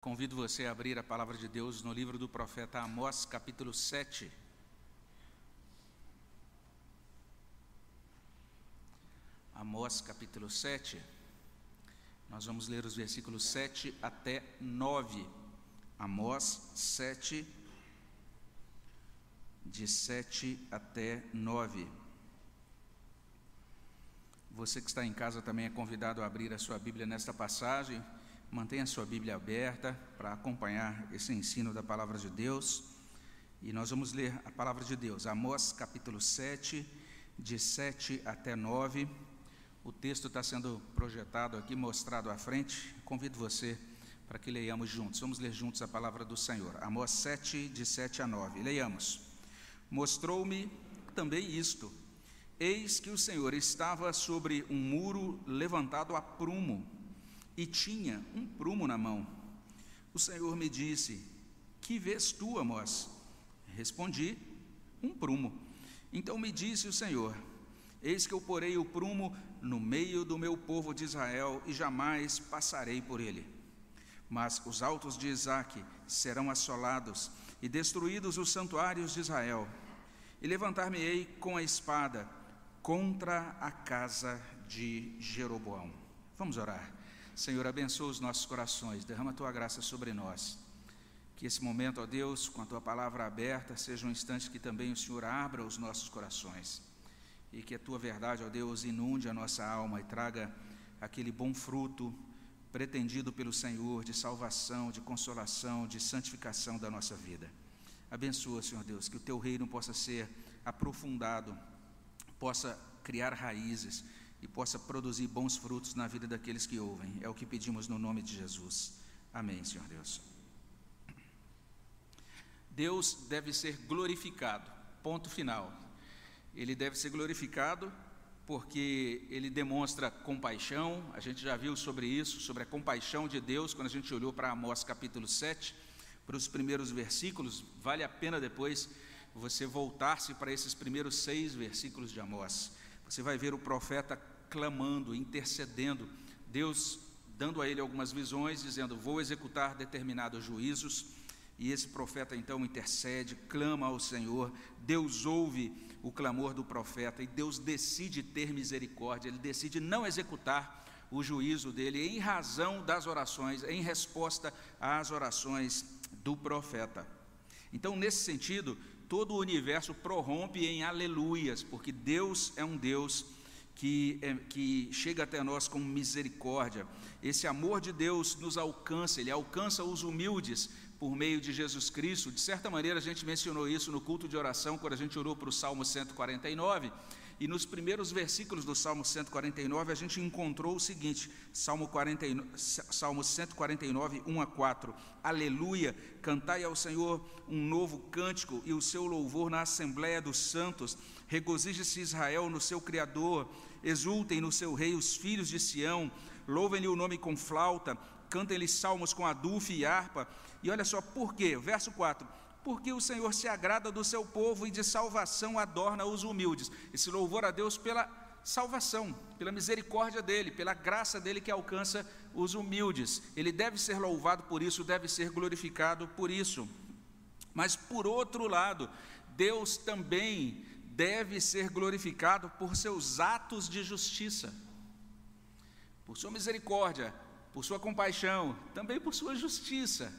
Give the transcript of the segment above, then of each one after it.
Convido você a abrir a palavra de Deus no livro do profeta Amós, capítulo 7. Amós, capítulo 7. Nós vamos ler os versículos 7 até 9. Amós 7, de 7 até 9. Você que está em casa também é convidado a abrir a sua Bíblia nesta passagem. Mantenha sua Bíblia aberta para acompanhar esse ensino da palavra de Deus. E nós vamos ler a palavra de Deus, Amós capítulo 7, de 7 até 9. O texto está sendo projetado aqui, mostrado à frente. Convido você para que leiamos juntos. Vamos ler juntos a palavra do Senhor. Amós 7, de 7 a 9. Leiamos. Mostrou-me também isto. Eis que o Senhor estava sobre um muro levantado a prumo e tinha um prumo na mão. O Senhor me disse: Que vês tu, Amós? Respondi: Um prumo. Então me disse o Senhor: Eis que eu porei o prumo no meio do meu povo de Israel e jamais passarei por ele. Mas os altos de Isaque serão assolados e destruídos os santuários de Israel. E levantar-me-ei com a espada contra a casa de Jeroboão. Vamos orar. Senhor, abençoa os nossos corações, derrama a tua graça sobre nós. Que esse momento, ó Deus, com a tua palavra aberta, seja um instante que também o Senhor abra os nossos corações. E que a tua verdade, ó Deus, inunde a nossa alma e traga aquele bom fruto pretendido pelo Senhor de salvação, de consolação, de santificação da nossa vida. Abençoa, Senhor Deus, que o teu reino possa ser aprofundado, possa criar raízes e possa produzir bons frutos na vida daqueles que ouvem. É o que pedimos no nome de Jesus. Amém, Senhor Deus. Deus deve ser glorificado. Ponto final. Ele deve ser glorificado porque ele demonstra compaixão. A gente já viu sobre isso, sobre a compaixão de Deus, quando a gente olhou para Amós capítulo 7, para os primeiros versículos. Vale a pena depois você voltar-se para esses primeiros seis versículos de Amós. Você vai ver o profeta clamando, intercedendo, Deus dando a ele algumas visões, dizendo: Vou executar determinados juízos. E esse profeta então intercede, clama ao Senhor, Deus ouve o clamor do profeta e Deus decide ter misericórdia, ele decide não executar o juízo dele em razão das orações, em resposta às orações do profeta. Então, nesse sentido, todo o universo prorrompe em aleluias, porque Deus é um Deus que, é, que chega até nós com misericórdia. Esse amor de Deus nos alcança, ele alcança os humildes por meio de Jesus Cristo. De certa maneira, a gente mencionou isso no culto de oração, quando a gente orou para o Salmo 149. E nos primeiros versículos do Salmo 149, a gente encontrou o seguinte: Salmo, 49, Salmo 149, 1 a 4. Aleluia! Cantai ao Senhor um novo cântico e o seu louvor na Assembleia dos Santos. Regozije-se Israel no seu Criador exultem no seu rei os filhos de Sião, louvem-lhe o nome com flauta, cantem-lhe salmos com adufe e harpa. E olha só por quê, verso 4: porque o Senhor se agrada do seu povo e de salvação adorna os humildes. Esse louvor a Deus pela salvação, pela misericórdia dele, pela graça dele que alcança os humildes. Ele deve ser louvado por isso, deve ser glorificado por isso. Mas por outro lado, Deus também deve ser glorificado por seus atos de justiça, por sua misericórdia, por sua compaixão, também por sua justiça.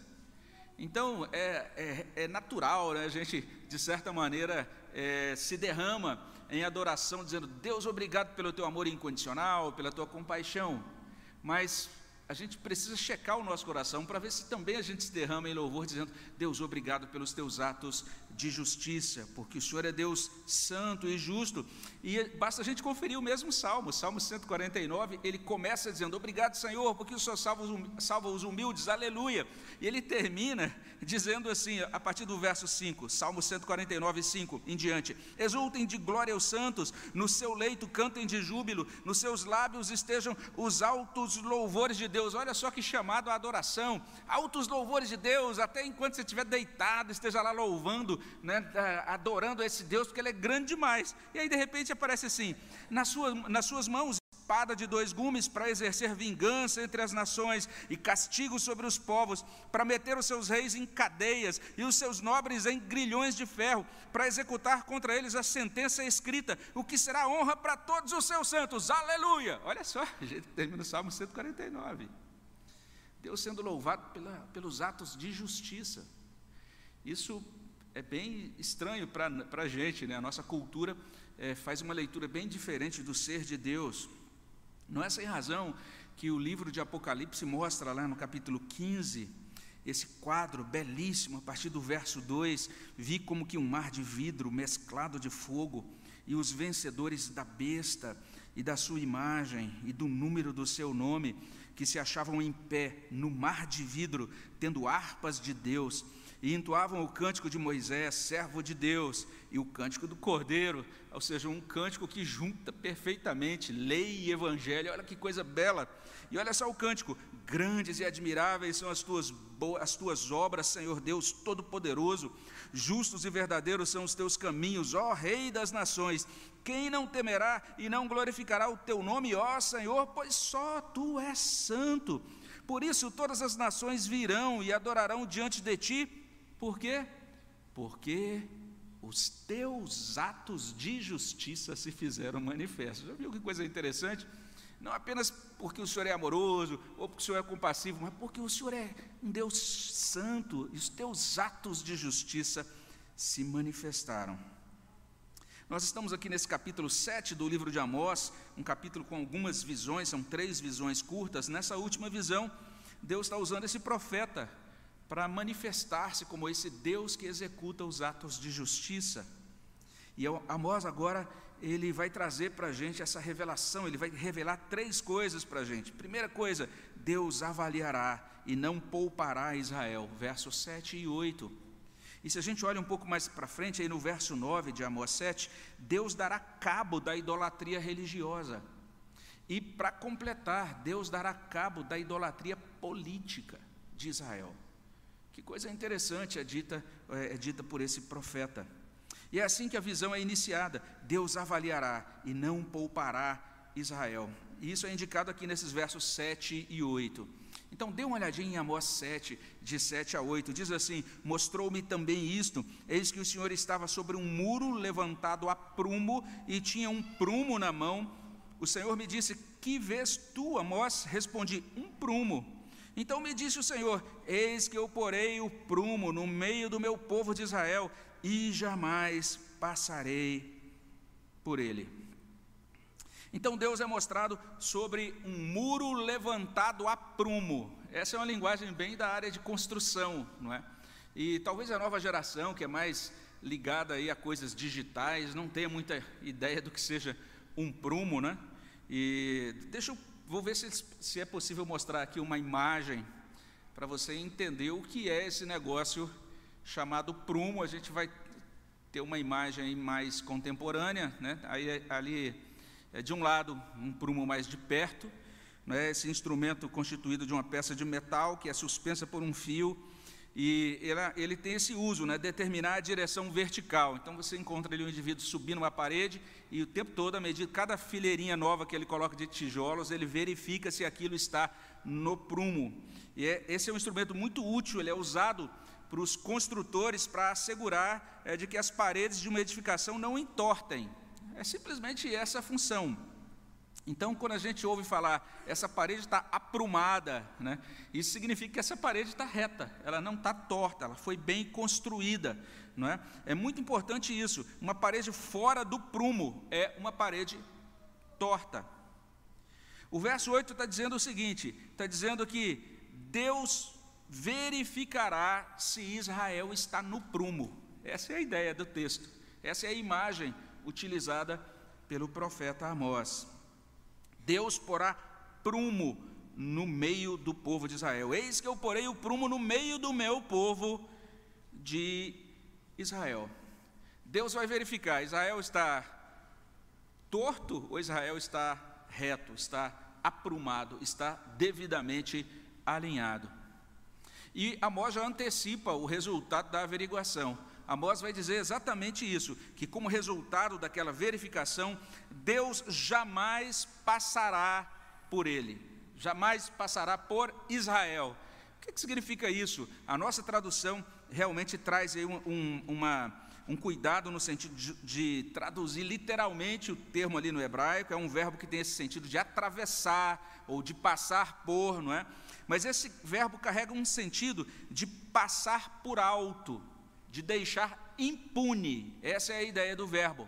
Então, é, é, é natural, né? a gente, de certa maneira, é, se derrama em adoração, dizendo: Deus, obrigado pelo teu amor incondicional, pela tua compaixão. Mas a gente precisa checar o nosso coração para ver se também a gente se derrama em louvor, dizendo: Deus, obrigado pelos teus atos de justiça, porque o Senhor é Deus santo e justo. E basta a gente conferir o mesmo salmo, Salmo 149, ele começa dizendo: Obrigado, Senhor, porque o Senhor salva os, salva os humildes, aleluia. E ele termina dizendo assim, a partir do verso 5, Salmo 149, 5 em diante: Exultem de glória os santos, no seu leito cantem de júbilo, nos seus lábios estejam os altos louvores de Deus. Olha só que chamado à adoração, altos louvores de Deus, até enquanto você estiver deitado, esteja lá louvando né, adorando a esse Deus, porque ele é grande demais. E aí, de repente, aparece assim: nas suas, nas suas mãos espada de dois gumes para exercer vingança entre as nações e castigo sobre os povos, para meter os seus reis em cadeias e os seus nobres em grilhões de ferro, para executar contra eles a sentença escrita, o que será honra para todos os seus santos. Aleluia! Olha só, a gente termina o Salmo 149. Deus sendo louvado pela, pelos atos de justiça. Isso é bem estranho para a gente, né? a nossa cultura é, faz uma leitura bem diferente do ser de Deus. Não é sem razão que o livro de Apocalipse mostra lá no capítulo 15, esse quadro belíssimo, a partir do verso 2, vi como que um mar de vidro mesclado de fogo, e os vencedores da besta e da sua imagem e do número do seu nome, que se achavam em pé no mar de vidro, tendo harpas de Deus, e entoavam o cântico de Moisés, servo de Deus, e o cântico do Cordeiro, ou seja, um cântico que junta perfeitamente lei e evangelho. Olha que coisa bela. E olha só o cântico: grandes e admiráveis são as tuas, as tuas obras, Senhor Deus Todo-Poderoso. Justos e verdadeiros são os teus caminhos, ó Rei das nações. Quem não temerá e não glorificará o teu nome, ó Senhor, pois só tu és santo. Por isso todas as nações virão e adorarão diante de ti por quê? Porque os teus atos de justiça se fizeram manifestos. Já viu que coisa interessante? Não apenas porque o Senhor é amoroso, ou porque o Senhor é compassivo, mas porque o Senhor é um Deus santo e os teus atos de justiça se manifestaram. Nós estamos aqui nesse capítulo 7 do livro de Amós, um capítulo com algumas visões, são três visões curtas. Nessa última visão, Deus está usando esse profeta para manifestar-se como esse Deus que executa os atos de justiça. E Amós agora ele vai trazer para a gente essa revelação, ele vai revelar três coisas para a gente. Primeira coisa, Deus avaliará e não poupará Israel, versos 7 e 8. E se a gente olha um pouco mais para frente, aí no verso 9 de Amós 7, Deus dará cabo da idolatria religiosa. E para completar, Deus dará cabo da idolatria política de Israel. Que coisa interessante é dita, é, é dita por esse profeta. E é assim que a visão é iniciada: Deus avaliará e não poupará Israel. E isso é indicado aqui nesses versos 7 e 8. Então, dê uma olhadinha em Amós 7, de 7 a 8. Diz assim: Mostrou-me também isto: Eis que o Senhor estava sobre um muro levantado a prumo e tinha um prumo na mão. O Senhor me disse: Que vês tu, Amós? Respondi: Um prumo. Então me disse o Senhor: Eis que eu porei o prumo no meio do meu povo de Israel, e jamais passarei por ele. Então Deus é mostrado sobre um muro levantado a prumo. Essa é uma linguagem bem da área de construção, não é? E talvez a nova geração, que é mais ligada aí a coisas digitais, não tenha muita ideia do que seja um prumo, né? E deixa eu Vou ver se, se é possível mostrar aqui uma imagem para você entender o que é esse negócio chamado prumo. A gente vai ter uma imagem mais contemporânea, né? Aí, ali, é, de um lado, um prumo mais de perto, né? esse instrumento constituído de uma peça de metal que é suspensa por um fio e ele, ele, tem esse uso, né, determinar a direção vertical. Então você encontra ali um indivíduo subindo uma parede e o tempo todo, a medida, cada fileirinha nova que ele coloca de tijolos, ele verifica se aquilo está no prumo. E é, esse é um instrumento muito útil, ele é usado para os construtores para assegurar é, de que as paredes de uma edificação não entortem. É simplesmente essa a função. Então, quando a gente ouve falar, essa parede está aprumada, né? isso significa que essa parede está reta, ela não está torta, ela foi bem construída. Não é? é muito importante isso. Uma parede fora do prumo é uma parede torta. O verso 8 está dizendo o seguinte: está dizendo que Deus verificará se Israel está no prumo. Essa é a ideia do texto, essa é a imagem utilizada pelo profeta Amós. Deus porá prumo no meio do povo de Israel. Eis que eu porei o prumo no meio do meu povo de Israel. Deus vai verificar: Israel está torto ou Israel está reto, está aprumado, está devidamente alinhado. E Amós já antecipa o resultado da averiguação. Amós vai dizer exatamente isso: que como resultado daquela verificação, Deus jamais passará por ele, jamais passará por Israel. O que, significa isso? A nossa tradução realmente traz aí um, um, uma, um cuidado no sentido de, de, traduzir literalmente o termo ali no hebraico, é um verbo que tem esse sentido de atravessar ou de passar por, não é? Mas esse verbo carrega um sentido de passar por alto, de deixar impune. Essa é a ideia do verbo.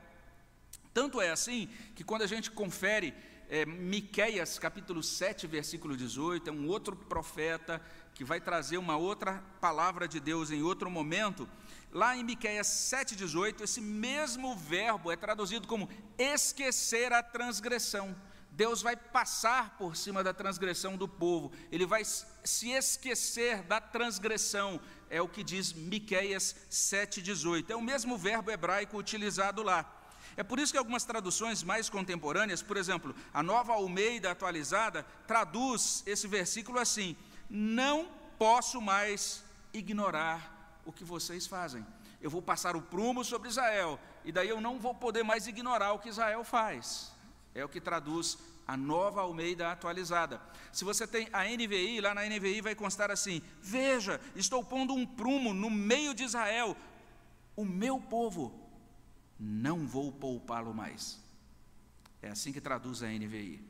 Tanto é assim que quando a gente confere é, Miqueias capítulo 7, versículo 18, é um outro profeta que vai trazer uma outra palavra de Deus em outro momento. Lá em Miqueias 7,18, esse mesmo verbo é traduzido como esquecer a transgressão. Deus vai passar por cima da transgressão do povo, ele vai se esquecer da transgressão, é o que diz Miqueias 7,18. É o mesmo verbo hebraico utilizado lá. É por isso que algumas traduções mais contemporâneas, por exemplo, a nova Almeida atualizada, traduz esse versículo assim: Não posso mais ignorar o que vocês fazem. Eu vou passar o prumo sobre Israel, e daí eu não vou poder mais ignorar o que Israel faz. É o que traduz a nova Almeida atualizada. Se você tem a NVI, lá na NVI vai constar assim: Veja, estou pondo um prumo no meio de Israel, o meu povo, não vou poupá-lo mais. É assim que traduz a NVI.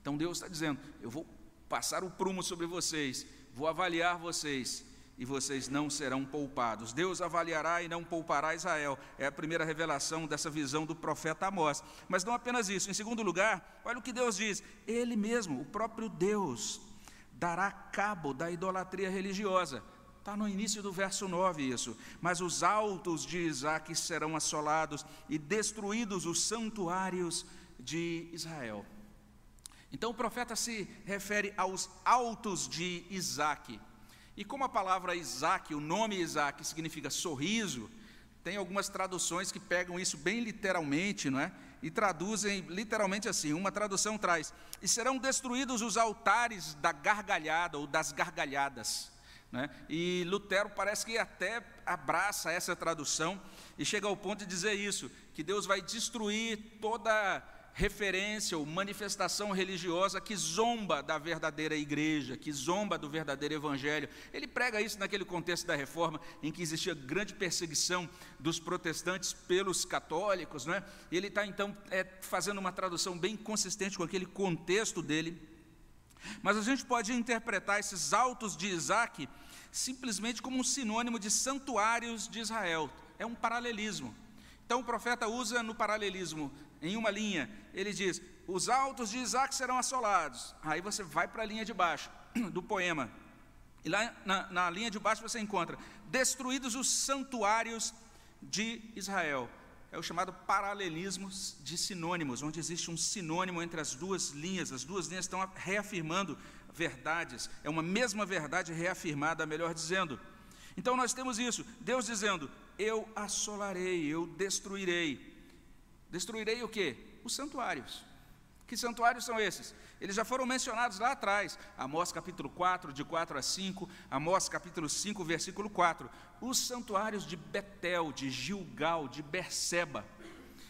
Então Deus está dizendo: Eu vou passar o prumo sobre vocês, vou avaliar vocês, e vocês não serão poupados. Deus avaliará e não poupará Israel. É a primeira revelação dessa visão do profeta Amós. Mas não apenas isso. Em segundo lugar, olha o que Deus diz: Ele mesmo, o próprio Deus, dará cabo da idolatria religiosa. Está no início do verso 9 isso. Mas os altos de Isaac serão assolados e destruídos os santuários de Israel. Então o profeta se refere aos altos de Isaac. E como a palavra Isaac, o nome Isaac, significa sorriso, tem algumas traduções que pegam isso bem literalmente, não é? E traduzem literalmente assim: uma tradução traz, e serão destruídos os altares da gargalhada ou das gargalhadas. Né? E Lutero parece que até abraça essa tradução e chega ao ponto de dizer isso: que Deus vai destruir toda referência ou manifestação religiosa que zomba da verdadeira igreja, que zomba do verdadeiro evangelho. Ele prega isso naquele contexto da reforma em que existia grande perseguição dos protestantes pelos católicos, é? E ele está então é, fazendo uma tradução bem consistente com aquele contexto dele. Mas a gente pode interpretar esses autos de Isaac simplesmente como um sinônimo de santuários de Israel. É um paralelismo. Então o profeta usa no paralelismo em uma linha, ele diz: os altos de Isaac serão assolados. Aí você vai para a linha de baixo do poema. E lá na, na linha de baixo você encontra: destruídos os santuários de Israel. É o chamado paralelismo de sinônimos, onde existe um sinônimo entre as duas linhas. As duas linhas estão reafirmando verdades. É uma mesma verdade reafirmada, melhor dizendo. Então nós temos isso: Deus dizendo: Eu assolarei, eu destruirei. Destruirei o quê? Os santuários. Que santuários são esses? Eles já foram mencionados lá atrás. Amós capítulo 4, de 4 a 5, Amós capítulo 5, versículo 4. Os santuários de Betel, de Gilgal, de Berseba,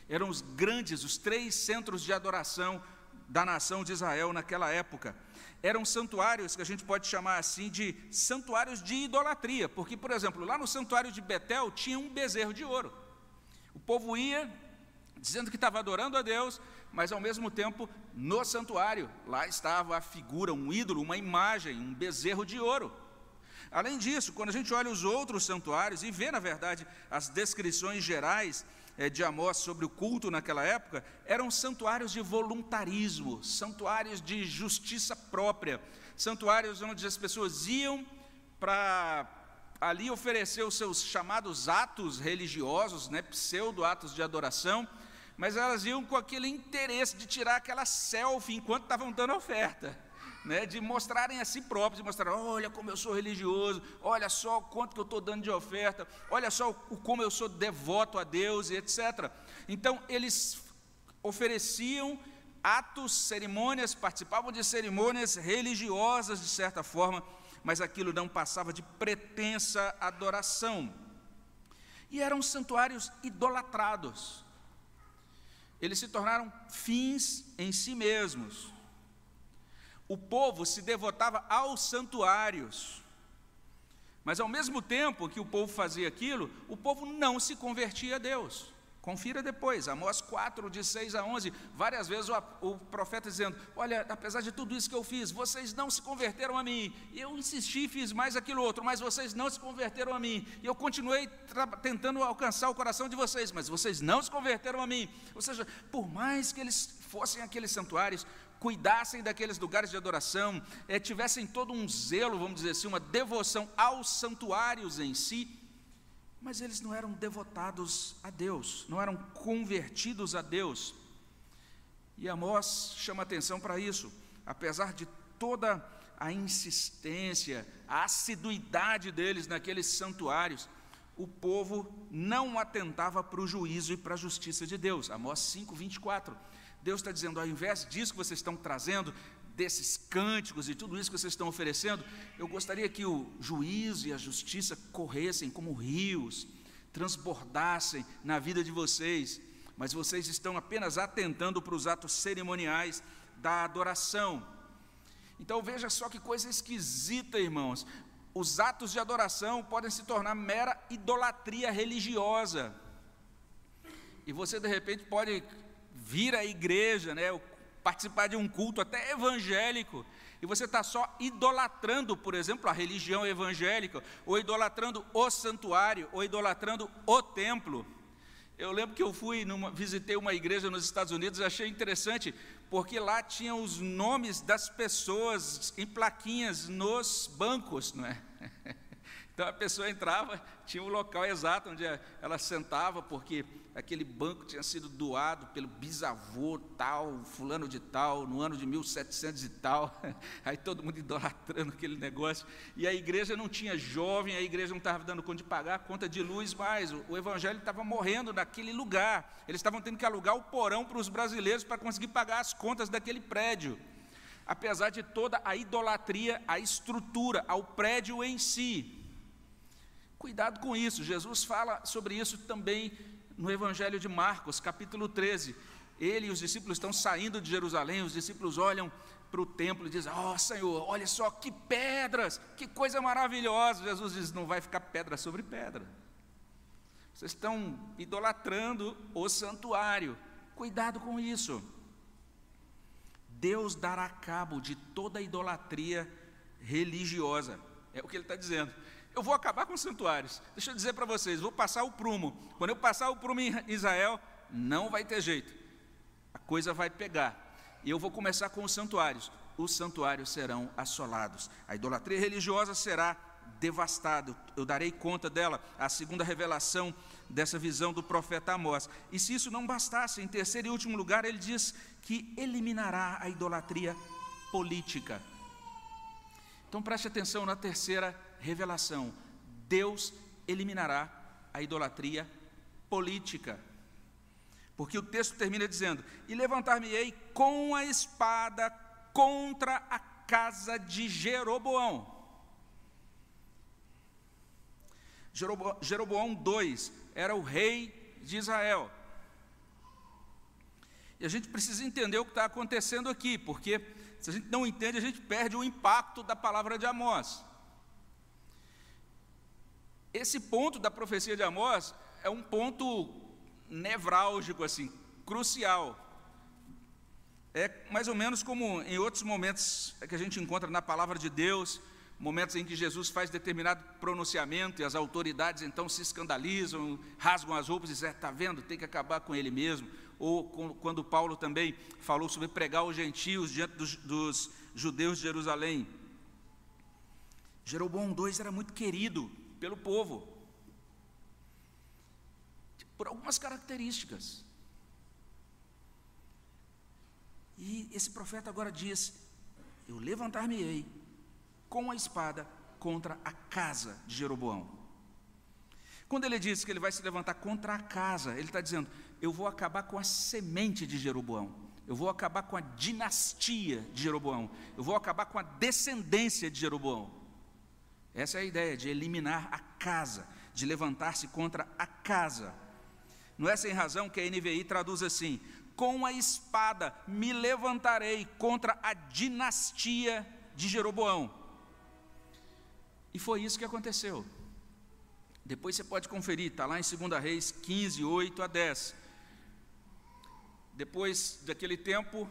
eram os grandes, os três centros de adoração da nação de Israel naquela época. Eram santuários que a gente pode chamar assim de santuários de idolatria, porque, por exemplo, lá no santuário de Betel tinha um bezerro de ouro. O povo ia, dizendo que estava adorando a Deus, mas ao mesmo tempo no santuário, lá estava a figura, um ídolo, uma imagem, um bezerro de ouro. Além disso, quando a gente olha os outros santuários e vê, na verdade, as descrições gerais é, de Amós sobre o culto naquela época, eram santuários de voluntarismo, santuários de justiça própria, santuários onde as pessoas iam para ali oferecer os seus chamados atos religiosos, né, pseudo-atos de adoração, mas elas iam com aquele interesse de tirar aquela selfie enquanto estavam dando oferta. Né, de mostrarem a si próprios, de mostrar, olha como eu sou religioso, olha só o quanto que eu estou dando de oferta, olha só o, como eu sou devoto a Deus e etc. Então, eles ofereciam atos, cerimônias, participavam de cerimônias religiosas, de certa forma, mas aquilo não passava de pretensa adoração. E eram santuários idolatrados. Eles se tornaram fins em si mesmos. O povo se devotava aos santuários. Mas ao mesmo tempo que o povo fazia aquilo, o povo não se convertia a Deus. Confira depois, Amós 4, de 6 a 11, várias vezes o, o, profeta dizendo: Olha, apesar de tudo isso que eu fiz, vocês não se converteram a mim. Eu insisti, fiz mais aquilo outro, mas vocês não se converteram a mim. E eu continuei tentando alcançar o coração de vocês, mas vocês não se converteram a mim. Ou seja, por mais que eles fossem aqueles santuários, cuidassem daqueles lugares de adoração, é, tivessem todo um zelo, vamos dizer assim, uma devoção aos santuários em si, mas eles não eram devotados a Deus, não eram convertidos a Deus. E Amós chama atenção para isso, apesar de toda a insistência, a assiduidade deles naqueles santuários, o povo não atentava para o juízo e para a justiça de Deus. Amós 5, 24. Deus está dizendo, ao invés disso que vocês estão trazendo, desses cânticos e tudo isso que vocês estão oferecendo, eu gostaria que o juízo e a justiça corressem como rios, transbordassem na vida de vocês, mas vocês estão apenas atentando para os atos cerimoniais da adoração. Então veja só que coisa esquisita, irmãos. Os atos de adoração podem se tornar mera idolatria religiosa. E você de repente pode vir à igreja, né, participar de um culto até evangélico, e você está só idolatrando, por exemplo, a religião evangélica, ou idolatrando o santuário, ou idolatrando o templo. Eu lembro que eu fui, numa, visitei uma igreja nos Estados Unidos achei interessante, porque lá tinham os nomes das pessoas em plaquinhas nos bancos, não é? Então a pessoa entrava, tinha o um local exato onde ela sentava, porque aquele banco tinha sido doado pelo bisavô tal, fulano de tal, no ano de 1700 e tal. Aí todo mundo idolatrando aquele negócio. E a igreja não tinha jovem, a igreja não estava dando conta de pagar a conta de luz mais. O, evangelho estava morrendo naquele lugar. Eles estavam tendo que alugar o porão para os brasileiros para conseguir pagar as contas daquele prédio. Apesar de toda a idolatria, a estrutura, ao prédio em si. Cuidado com isso, Jesus fala sobre isso também no Evangelho de Marcos, capítulo 13. Ele e os discípulos estão saindo de Jerusalém, os discípulos olham para o templo e dizem: Ó oh, Senhor, olha só que pedras, que coisa maravilhosa. Jesus diz: Não vai ficar pedra sobre pedra. Vocês estão idolatrando o santuário. Cuidado com isso. Deus dará cabo de toda idolatria religiosa. É o que ele está dizendo. Eu vou acabar com os santuários. Deixa eu dizer para vocês, vou passar o prumo. Quando eu passar o prumo em Israel, não vai ter jeito. A coisa vai pegar. E eu vou começar com os santuários. Os santuários serão assolados. A idolatria religiosa será devastada. Eu darei conta dela. A segunda revelação dessa visão do profeta Amós. E se isso não bastasse, em terceiro e último lugar, ele diz que eliminará a idolatria política. Então preste atenção na terceira revelação: Deus eliminará a idolatria política. Porque o texto termina dizendo: E levantar-me-ei com a espada contra a casa de Jeroboão. Jeroboão, Jeroboão II era o rei de Israel. E a gente precisa entender o que está acontecendo aqui, porque se a gente não entende, a gente perde o impacto da palavra de Amós. Esse ponto da profecia de Amós é um ponto nevrálgico, assim, crucial. É mais ou menos como em outros momentos que a gente encontra na palavra de Deus, momentos em que Jesus faz determinado pronunciamento e as autoridades então se escandalizam, rasgam as roupas e dizem, está é, vendo, tem que acabar com ele mesmo. Ou quando Paulo também falou sobre pregar os gentios diante dos, dos judeus de Jerusalém. Jeroboão II era muito querido pelo povo. Por algumas características. E esse profeta agora diz: Eu levantar-me-ei com a espada contra a casa de Jeroboão. Quando ele diz que ele vai se levantar contra a casa, ele está dizendo: Eu vou acabar com a semente de Jeroboão. Eu vou acabar com a dinastia de Jeroboão. Eu vou acabar com a descendência de Jeroboão. Essa é a ideia de eliminar a casa. de levantar-se contra a casa. Não é sem razão que a NVI traduz assim: com a espada me levantarei contra a dinastia de Jeroboão. E foi isso que aconteceu. Depois você pode conferir, está lá em 2 Reis 15, 8 a 10. Depois daquele tempo,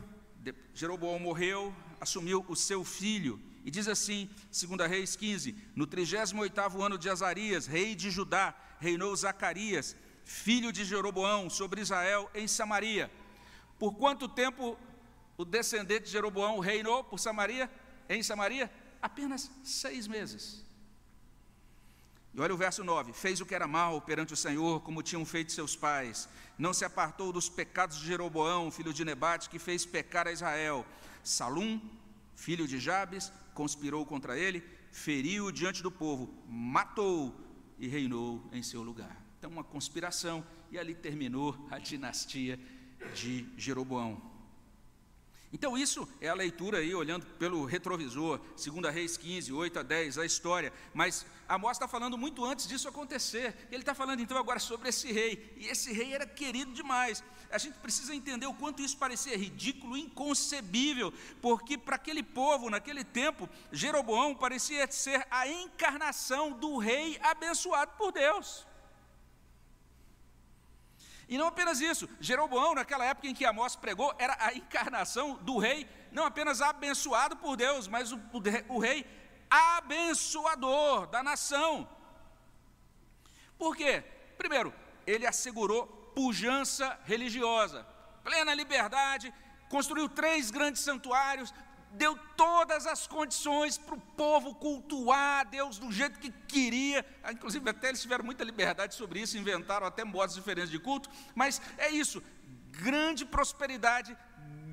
Jeroboão morreu, assumiu o seu filho, e diz assim, 2 Reis 15: No 38 ano de Azarias, rei de Judá, reinou Zacarias, filho de Jeroboão, sobre Israel em Samaria. Por quanto tempo o descendente de Jeroboão reinou por Samaria, em Samaria? Apenas seis meses. E olha o verso 9: Fez o que era mal perante o Senhor, como tinham feito seus pais. Não se apartou dos pecados de Jeroboão, filho de Nebate, que fez pecar a Israel. Salum, filho de Jabes, conspirou contra ele, feriu diante do povo, matou e reinou em seu lugar. Então, uma conspiração, e ali terminou a dinastia de Jeroboão. Então, isso é a leitura aí, olhando pelo retrovisor, 2 Reis 15, 8 a 10, a história. Mas Amós está falando muito antes disso acontecer. Ele está falando então agora sobre esse rei. E esse rei era querido demais. A gente precisa entender o quanto isso parecia ridículo, inconcebível, porque para aquele povo, naquele tempo, Jeroboão parecia ser a encarnação do rei abençoado por Deus. E não apenas isso, Jeroboão, naquela época em que Amós pregou, era a encarnação do rei, não apenas abençoado por Deus, mas o, o, o rei abençoador da nação. Por quê? Primeiro, ele assegurou pujança religiosa, plena liberdade, construiu três grandes santuários, deu todas as condições para o povo cultuar a Deus do jeito que queria. Ah, inclusive, até eles tiveram muita liberdade sobre isso, inventaram até modos diferentes de culto. Mas é isso: grande prosperidade,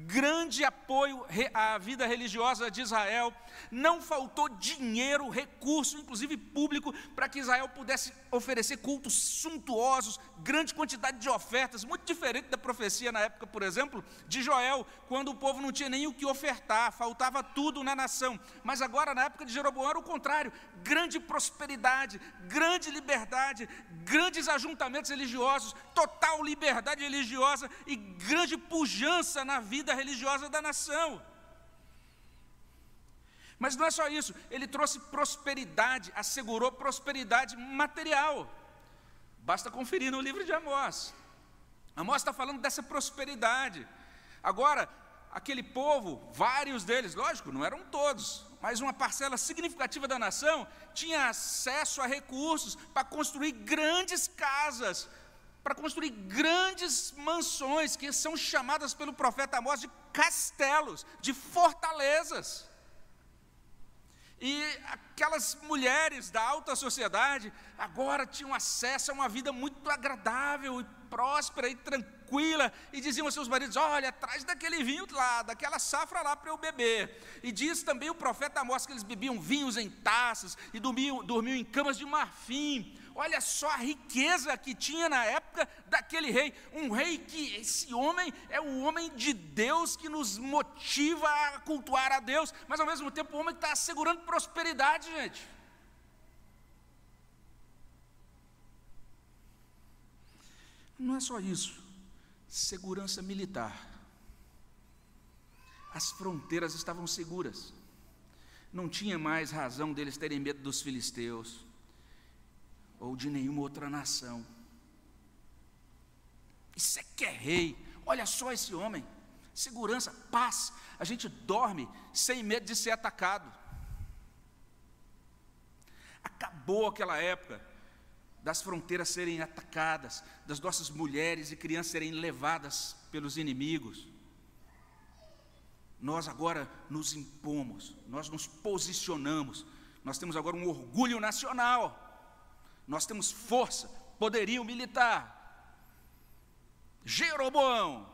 grande apoio à vida religiosa de Israel, não faltou dinheiro, recurso, inclusive público, para que Israel pudesse oferecer cultos suntuosos, grande quantidade de ofertas, muito diferente da profecia na época, por exemplo, de Joel, quando o povo não tinha nem o que ofertar, faltava tudo na nação. Mas agora, na época de Jeroboão, era o contrário: grande prosperidade, grande liberdade, grandes ajuntamentos religiosos, total liberdade religiosa e grande pujança na vida religiosa da nação. Mas não é só isso, ele trouxe prosperidade, assegurou prosperidade material. Basta conferir no livro de Amós. Amós está falando dessa prosperidade. Agora, aquele povo, vários deles, lógico, não eram todos, mas uma parcela significativa da nação tinha acesso a recursos para construir grandes casas, para construir grandes mansões, que são chamadas pelo profeta Amós de castelos, de fortalezas. E aquelas mulheres da alta sociedade agora tinham acesso a uma vida muito agradável e próspera e tranquila, e diziam aos seus maridos: Olha, traz daquele vinho lá, daquela safra lá para eu beber. E diz também o profeta Amós que eles bebiam vinhos em taças e dormiam, dormiam em camas de marfim. Olha só a riqueza que tinha na época daquele rei. Um rei que, esse homem, é o homem de Deus que nos motiva a cultuar a Deus, mas ao mesmo tempo o homem que está assegurando prosperidade, gente. Não é só isso. Segurança militar. As fronteiras estavam seguras. Não tinha mais razão deles terem medo dos filisteus ou de nenhuma outra nação. Isso é que é rei. Olha só esse homem. Segurança, paz. A gente dorme sem medo de ser atacado. Acabou aquela época das fronteiras serem atacadas, das nossas mulheres e crianças serem levadas pelos inimigos. Nós agora nos impomos, nós nos posicionamos, nós temos agora um orgulho nacional nós temos força, poderio militar. Jeroboão.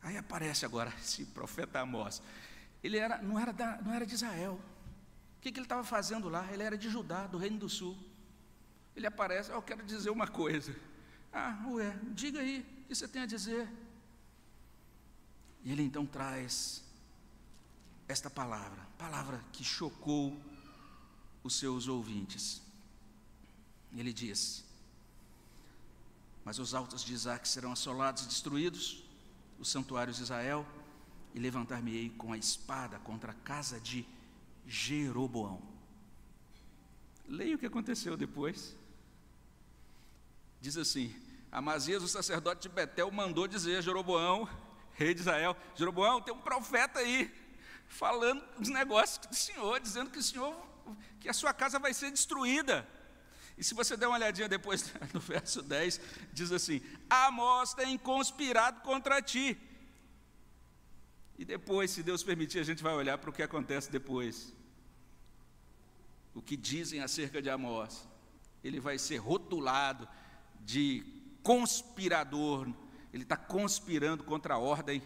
Aí aparece agora esse profeta Amós. Ele era, não, era da, não era de Israel. O que, que ele estava fazendo lá? Ele era de Judá, do Reino do Sul. Ele aparece, oh, eu quero dizer uma coisa. Ah, ué, diga aí, o que você tem a dizer? E ele então traz esta palavra, palavra que chocou os seus ouvintes. Ele diz: Mas os altos de Isaac serão assolados e destruídos, os santuários de Israel, e levantar-me-ei com a espada contra a casa de Jeroboão. Leia o que aconteceu depois. Diz assim: Amazias, o sacerdote de Betel, mandou dizer a Jeroboão, rei de Israel: Jeroboão, tem um profeta aí, falando os negócios do Senhor, dizendo que o Senhor, que a sua casa vai ser destruída. E se você der uma olhadinha depois no verso 10, diz assim: Amós tem conspirado contra ti. E depois, se Deus permitir, a gente vai olhar para o que acontece depois. O que dizem acerca de Amós. Ele vai ser rotulado de conspirador, ele está conspirando contra a ordem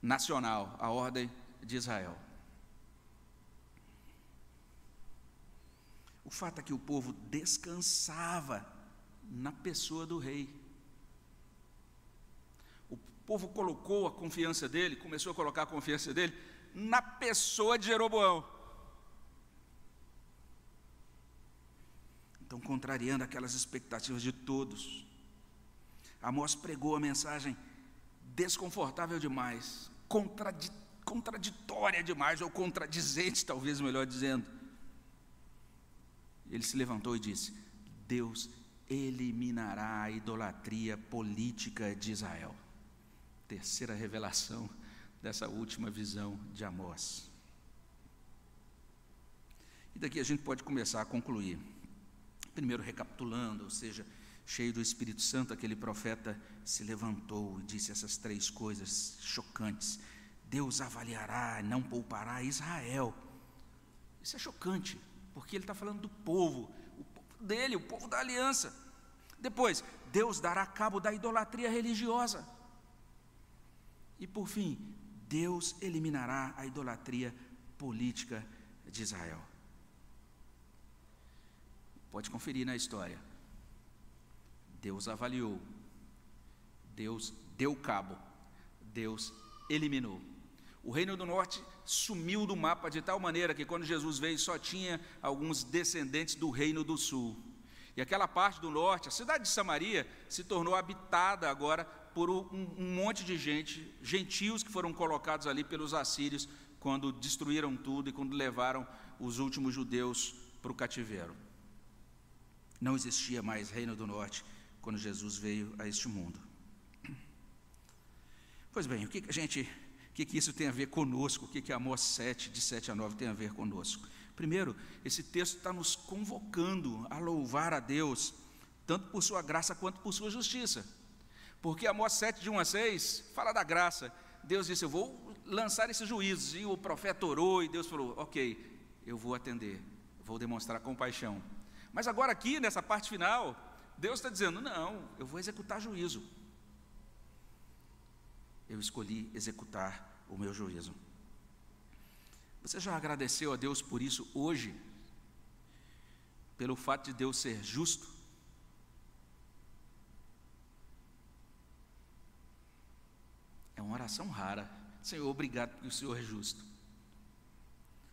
nacional, a ordem de Israel. O fato é que o povo descansava na pessoa do rei. O povo colocou a confiança dele, começou a colocar a confiança dele na pessoa de Jeroboão. Então, contrariando aquelas expectativas de todos, Amós pregou a mensagem desconfortável demais, contradi contraditória demais, ou contradizente, talvez melhor dizendo. Ele se levantou e disse: Deus eliminará a idolatria política de Israel. Terceira revelação dessa última visão de Amós. E daqui a gente pode começar a concluir. Primeiro, recapitulando, ou seja, cheio do Espírito Santo, aquele profeta se levantou e disse essas três coisas chocantes: Deus avaliará, não poupará Israel. Isso é chocante, porque ele está falando do povo, o povo dele, o povo da aliança. Depois, Deus dará cabo da idolatria religiosa. E por fim, Deus eliminará a idolatria política de Israel. Pode conferir na história. Deus avaliou, Deus deu cabo, Deus eliminou. O reino do norte sumiu do mapa de tal maneira que quando Jesus veio só tinha alguns descendentes do reino do sul. E aquela parte do norte, a cidade de Samaria, se tornou habitada agora por um, um monte de gente, gentios que foram colocados ali pelos assírios quando destruíram tudo e quando levaram os últimos judeus para o cativeiro. Não existia mais reino do norte, quando Jesus veio a este mundo. Pois bem, o que, que a gente, o que, que isso tem a ver conosco? O que, que Amós 7, de 7 a 9 tem a ver conosco? Primeiro, esse texto está nos convocando a louvar a Deus, tanto por sua graça quanto por sua justiça. Porque Amós 7, de 1 a 6, fala da graça. Deus disse: Eu vou lançar esses juízos. E o profeta orou e Deus falou: Ok, eu vou atender, vou demonstrar compaixão. Mas agora, aqui nessa parte final, Deus está dizendo: não, eu vou executar juízo. Eu escolhi executar o meu juízo. Você já agradeceu a Deus por isso hoje? Pelo fato de Deus ser justo? É uma oração rara. Senhor, obrigado porque o Senhor é justo.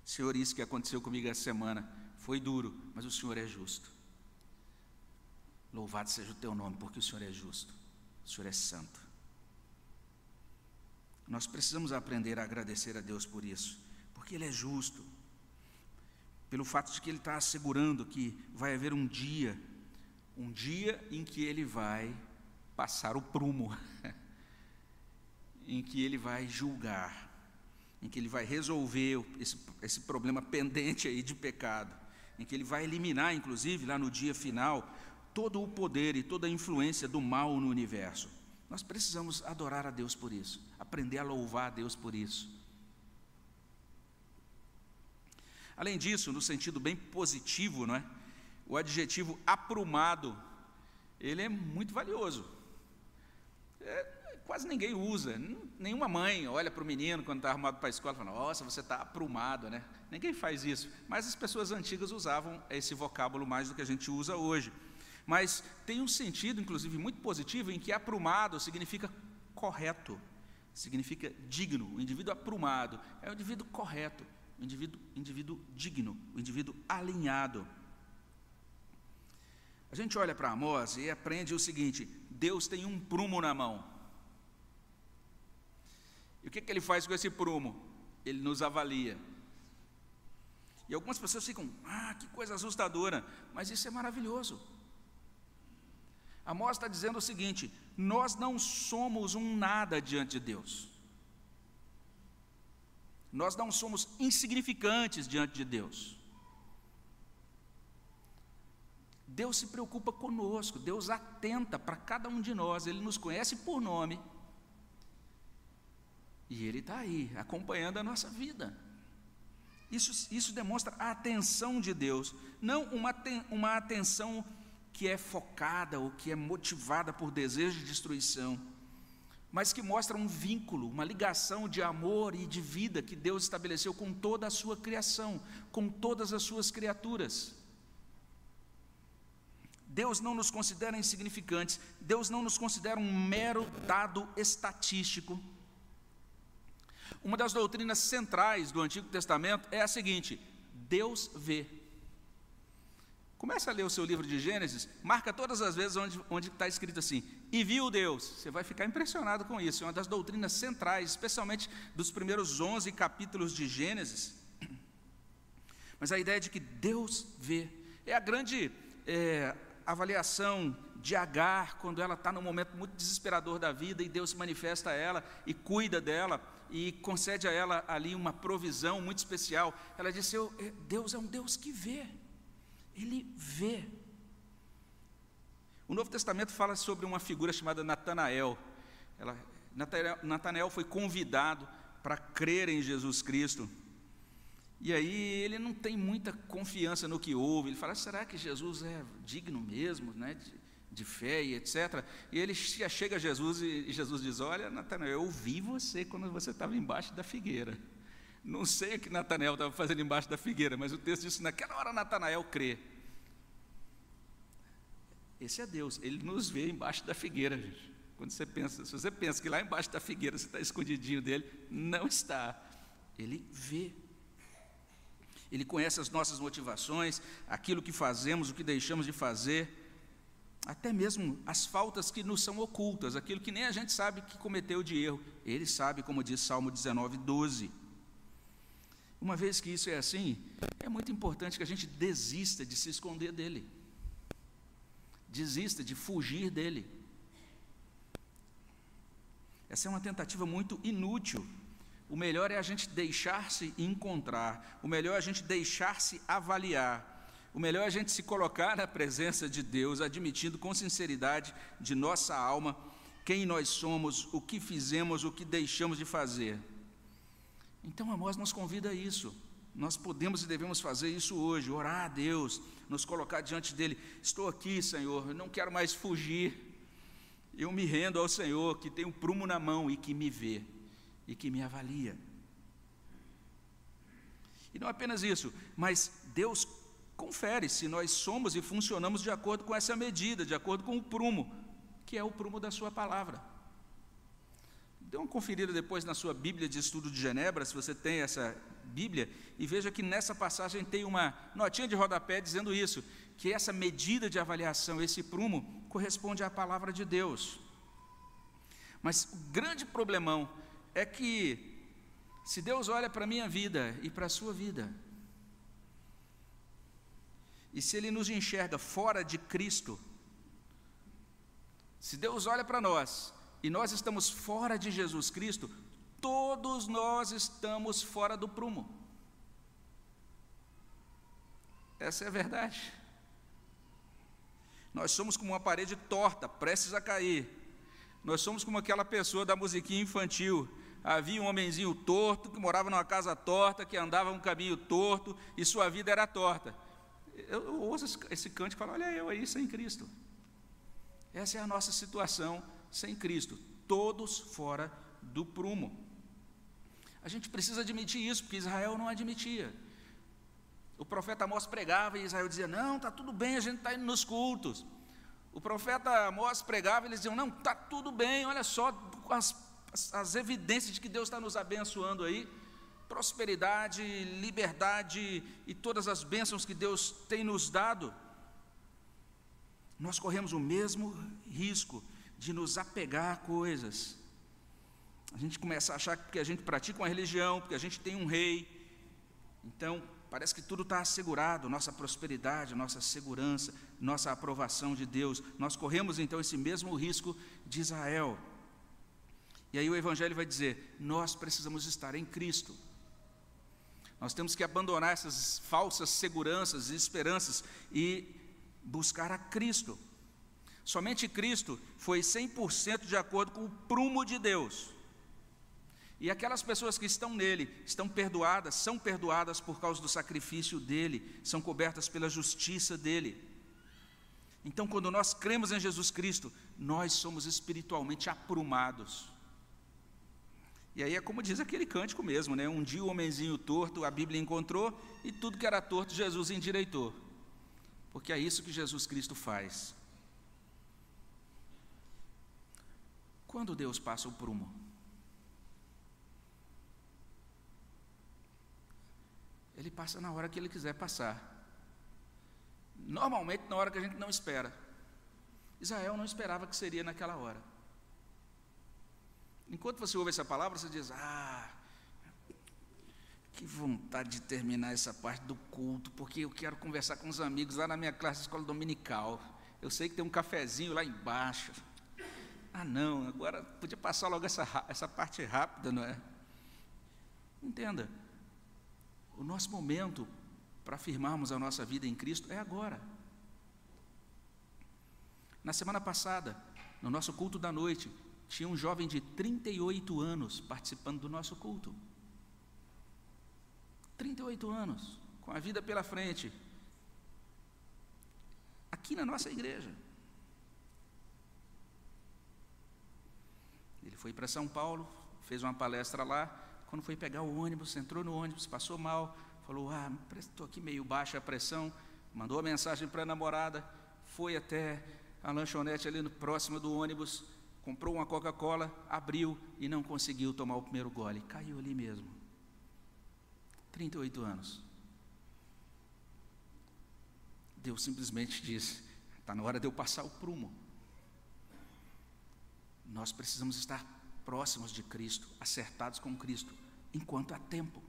Senhor, isso que aconteceu comigo essa semana foi duro, mas o Senhor é justo. Louvado seja o teu nome, porque o Senhor é justo, o Senhor é santo. Nós precisamos aprender a agradecer a Deus por isso, porque Ele é justo, pelo fato de que Ele está assegurando que vai haver um dia, um dia em que Ele vai passar o prumo, em que Ele vai julgar, em que Ele vai resolver esse, esse problema pendente aí de pecado, em que Ele vai eliminar, inclusive, lá no dia final, todo o poder e toda a influência do mal no universo. Nós precisamos adorar a Deus por isso, aprender a louvar a Deus por isso. Além disso, no sentido bem positivo, não é? O adjetivo aprumado, ele é muito valioso. É, quase ninguém usa, nenhuma mãe olha para o menino quando está arrumado para a escola e fala, nossa, você está aprumado, né? Ninguém faz isso, mas as pessoas antigas usavam esse vocábulo mais do que a gente usa hoje. Mas tem um sentido, inclusive, muito positivo, em que aprumado significa correto, significa digno, o indivíduo aprumado, é o indivíduo correto, o indivíduo, indivíduo digno, o indivíduo alinhado. A gente olha para Amós e aprende o seguinte: Deus tem um prumo na mão. E o que, que ele faz com esse prumo? Ele nos avalia. E algumas pessoas ficam, ah, que coisa assustadora, mas isso é maravilhoso. Amós está dizendo o seguinte: nós não somos um nada diante de Deus. Nós não somos insignificantes diante de Deus. Deus se preocupa conosco, Deus atenta para cada um de nós, Ele nos conhece por nome. E Ele está aí, acompanhando a nossa vida. Isso, isso demonstra a atenção de Deus, não uma, uma atenção que é focada ou que é motivada por desejo de destruição, mas que mostra um vínculo, uma ligação de amor e de vida que Deus estabeleceu com toda a sua criação, com todas as suas criaturas. Deus não nos considera insignificantes, Deus não nos considera um mero dado estatístico. Uma das doutrinas centrais do Antigo Testamento é a seguinte: Deus vê. Comece a ler o seu livro de Gênesis, marca todas as vezes onde está escrito assim, e viu Deus. Você vai ficar impressionado com isso. É uma das doutrinas centrais, especialmente dos primeiros 11 capítulos de Gênesis. Mas a ideia de que Deus vê é a grande é, avaliação de Agar, quando ela está num momento muito desesperador da vida e Deus se manifesta a ela e cuida dela e concede a ela ali uma provisão muito especial. Ela disse: Deus é um Deus que vê. Ele vê. O Novo Testamento fala sobre uma figura chamada Natanael. Natanael foi convidado para crer em Jesus Cristo. E aí ele não tem muita confiança no que ouve. Ele fala: será que Jesus é digno mesmo, né, de, de fé e etc. E ele chega a Jesus e Jesus diz: Olha, Natanael, eu ouvi você quando você estava embaixo da figueira. Não sei o que Natanael estava fazendo embaixo da figueira, mas o texto diz que naquela hora Natanael crê. Esse é Deus, ele nos vê embaixo da figueira, gente. Quando você pensa, se você pensa que lá embaixo da figueira você está escondidinho dele, não está. Ele vê. Ele conhece as nossas motivações, aquilo que fazemos, o que deixamos de fazer, até mesmo as faltas que nos são ocultas, aquilo que nem a gente sabe que cometeu de erro. Ele sabe, como diz Salmo 19, 12. Uma vez que isso é assim, é muito importante que a gente desista de se esconder dele. Desista de fugir dele. Essa é uma tentativa muito inútil. O melhor é a gente deixar-se encontrar, o melhor é a gente deixar-se avaliar, o melhor é a gente se colocar na presença de Deus, admitindo com sinceridade de nossa alma quem nós somos, o que fizemos, o que deixamos de fazer. Então Amós nos convida a isso. Nós podemos e devemos fazer isso hoje, orar a Deus, nos colocar diante dele. Estou aqui, Senhor, eu não quero mais fugir. Eu me rendo ao Senhor, que tem um prumo na mão e que me vê e que me avalia. E não apenas isso, mas Deus confere se nós somos e funcionamos de acordo com essa medida, de acordo com o prumo, que é o prumo da Sua palavra. Dê uma conferida depois na sua Bíblia de Estudo de Genebra, se você tem essa Bíblia, e veja que nessa passagem tem uma notinha de rodapé dizendo isso, que essa medida de avaliação, esse prumo, corresponde à palavra de Deus. Mas o grande problemão é que, se Deus olha para a minha vida e para a sua vida, e se Ele nos enxerga fora de Cristo, se Deus olha para nós e nós estamos fora de Jesus Cristo, todos nós estamos fora do prumo. Essa é a verdade. Nós somos como uma parede torta, prestes a cair. Nós somos como aquela pessoa da musiquinha infantil. Havia um homenzinho torto que morava numa casa torta, que andava um caminho torto e sua vida era torta. Eu, ouço esse cântico e falo: Olha eu aí sem Cristo. Essa é a nossa situação sem Cristo, todos fora do prumo. A gente precisa admitir isso, porque Israel não admitia. O profeta Amós pregava e Israel dizia: Não, está tudo bem, a gente está indo nos cultos. O profeta Amós pregava e eles diziam: Não, está tudo bem, olha só, as, as, as evidências de que Deus está nos abençoando aí, prosperidade, liberdade e todas as bênçãos que Deus tem nos dado, nós corremos o mesmo risco de nos apegar a coisas. A gente começa a achar que a gente pratica uma religião, porque a gente tem um rei, então parece que tudo está assegurado, nossa prosperidade, nossa segurança, nossa aprovação de Deus. Nós corremos então esse mesmo risco de Israel. E aí o Evangelho vai dizer: nós precisamos estar em Cristo. Nós temos que abandonar essas falsas seguranças e esperanças e buscar a Cristo. Somente Cristo foi 100% de acordo com o prumo de Deus. E aquelas pessoas que estão nele estão perdoadas, são perdoadas por causa do sacrifício dele, são cobertas pela justiça dele. Então, quando nós cremos em Jesus Cristo, nós somos espiritualmente aprumados. E aí é como diz aquele cântico mesmo, né? Um dia o homenzinho torto a Bíblia encontrou e tudo que era torto Jesus endireitou. Porque é isso que Jesus Cristo faz. Quando Deus passa o prumo? Ele passa na hora que ele quiser passar. Normalmente na hora que a gente não espera. Israel não esperava que seria naquela hora. Enquanto você ouve essa palavra, você diz: Ah, que vontade de terminar essa parte do culto, porque eu quero conversar com os amigos lá na minha classe de escola dominical. Eu sei que tem um cafezinho lá embaixo. Ah, não, agora podia passar logo essa, essa parte rápida, não é? Entenda, o nosso momento para afirmarmos a nossa vida em Cristo é agora. Na semana passada, no nosso culto da noite, tinha um jovem de 38 anos participando do nosso culto. 38 anos, com a vida pela frente, aqui na nossa igreja. Ele foi para São Paulo, fez uma palestra lá. Quando foi pegar o ônibus, entrou no ônibus, passou mal, falou: Ah, estou aqui meio baixa a pressão. Mandou a mensagem para a namorada, foi até a lanchonete ali no próximo do ônibus, comprou uma Coca-Cola, abriu e não conseguiu tomar o primeiro gole. Caiu ali mesmo. 38 anos. Deus simplesmente disse: está na hora de eu passar o prumo. Nós precisamos estar próximos de Cristo, acertados com Cristo, enquanto há tempo.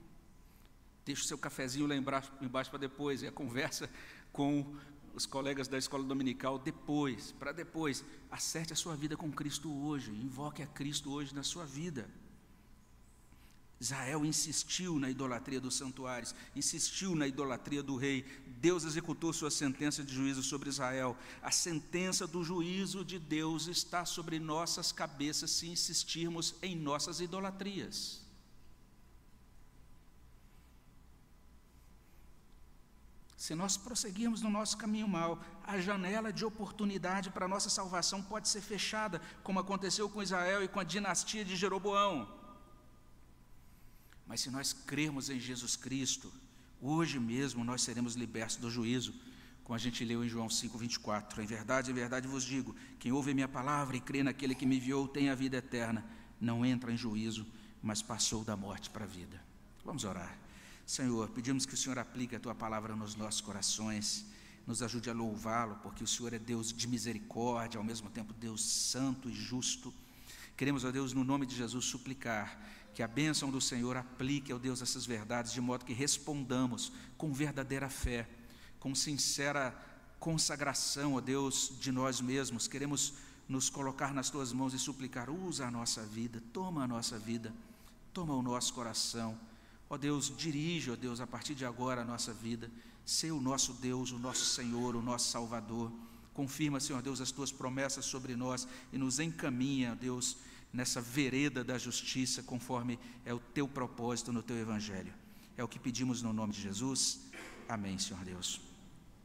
Deixa o seu cafezinho lá embaixo para depois, e a conversa com os colegas da escola dominical depois, para depois. Acerte a sua vida com Cristo hoje, invoque a Cristo hoje na sua vida. Israel insistiu na idolatria dos santuários, insistiu na idolatria do rei. Deus executou sua sentença de juízo sobre Israel. A sentença do juízo de Deus está sobre nossas cabeças se insistirmos em nossas idolatrias. Se nós prosseguirmos no nosso caminho mal, a janela de oportunidade para a nossa salvação pode ser fechada, como aconteceu com Israel e com a dinastia de Jeroboão. Mas se nós crermos em Jesus Cristo, hoje mesmo nós seremos libertos do juízo, como a gente leu em João 5:24. Em verdade, em verdade vos digo, quem ouve minha palavra e crê naquele que me enviou tem a vida eterna, não entra em juízo, mas passou da morte para a vida. Vamos orar. Senhor, pedimos que o Senhor aplique a tua palavra nos nossos corações, nos ajude a louvá-lo, porque o Senhor é Deus de misericórdia, ao mesmo tempo Deus santo e justo. Queremos, ó Deus, no nome de Jesus, suplicar que a bênção do Senhor aplique, ó Deus, essas verdades, de modo que respondamos com verdadeira fé, com sincera consagração, ó Deus, de nós mesmos. Queremos nos colocar nas tuas mãos e suplicar: usa a nossa vida, toma a nossa vida, toma o nosso coração. Ó Deus, dirige, ó Deus, a partir de agora a nossa vida. Ser o nosso Deus, o nosso Senhor, o nosso Salvador. Confirma, Senhor Deus, as tuas promessas sobre nós e nos encaminha, Deus, nessa vereda da justiça, conforme é o teu propósito no teu evangelho. É o que pedimos no nome de Jesus. Amém, Senhor Deus.